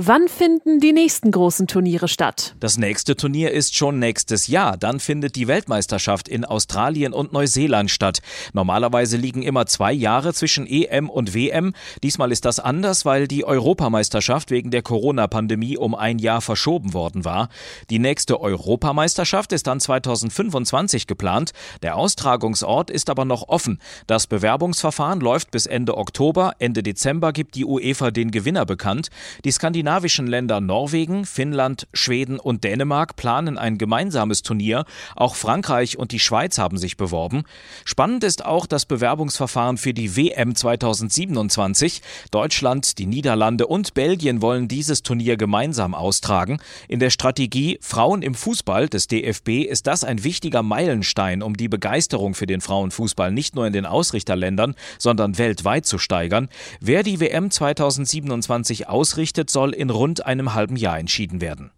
Wann finden die nächsten großen Turniere statt? Das nächste Turnier ist schon nächstes Jahr. Dann findet die Weltmeisterschaft in Australien und Neuseeland statt. Normalerweise liegen immer zwei Jahre zwischen EM und WM. Diesmal ist das anders, weil die Europameisterschaft wegen der Corona-Pandemie um ein Jahr verschoben worden war. Die nächste Europameisterschaft ist dann 2025 geplant. Der Austragungsort ist aber noch offen. Das Bewerbungsverfahren läuft bis Ende Oktober. Ende Dezember gibt die UEFA den Gewinner bekannt. Die Skandinavien skandinavischen Länder Norwegen, Finnland, Schweden und Dänemark planen ein gemeinsames Turnier. Auch Frankreich und die Schweiz haben sich beworben. Spannend ist auch das Bewerbungsverfahren für die WM 2027. Deutschland, die Niederlande und Belgien wollen dieses Turnier gemeinsam austragen. In der Strategie Frauen im Fußball des DFB ist das ein wichtiger Meilenstein, um die Begeisterung für den Frauenfußball nicht nur in den Ausrichterländern, sondern weltweit zu steigern. Wer die WM 2027 ausrichtet, soll in rund einem halben Jahr entschieden werden.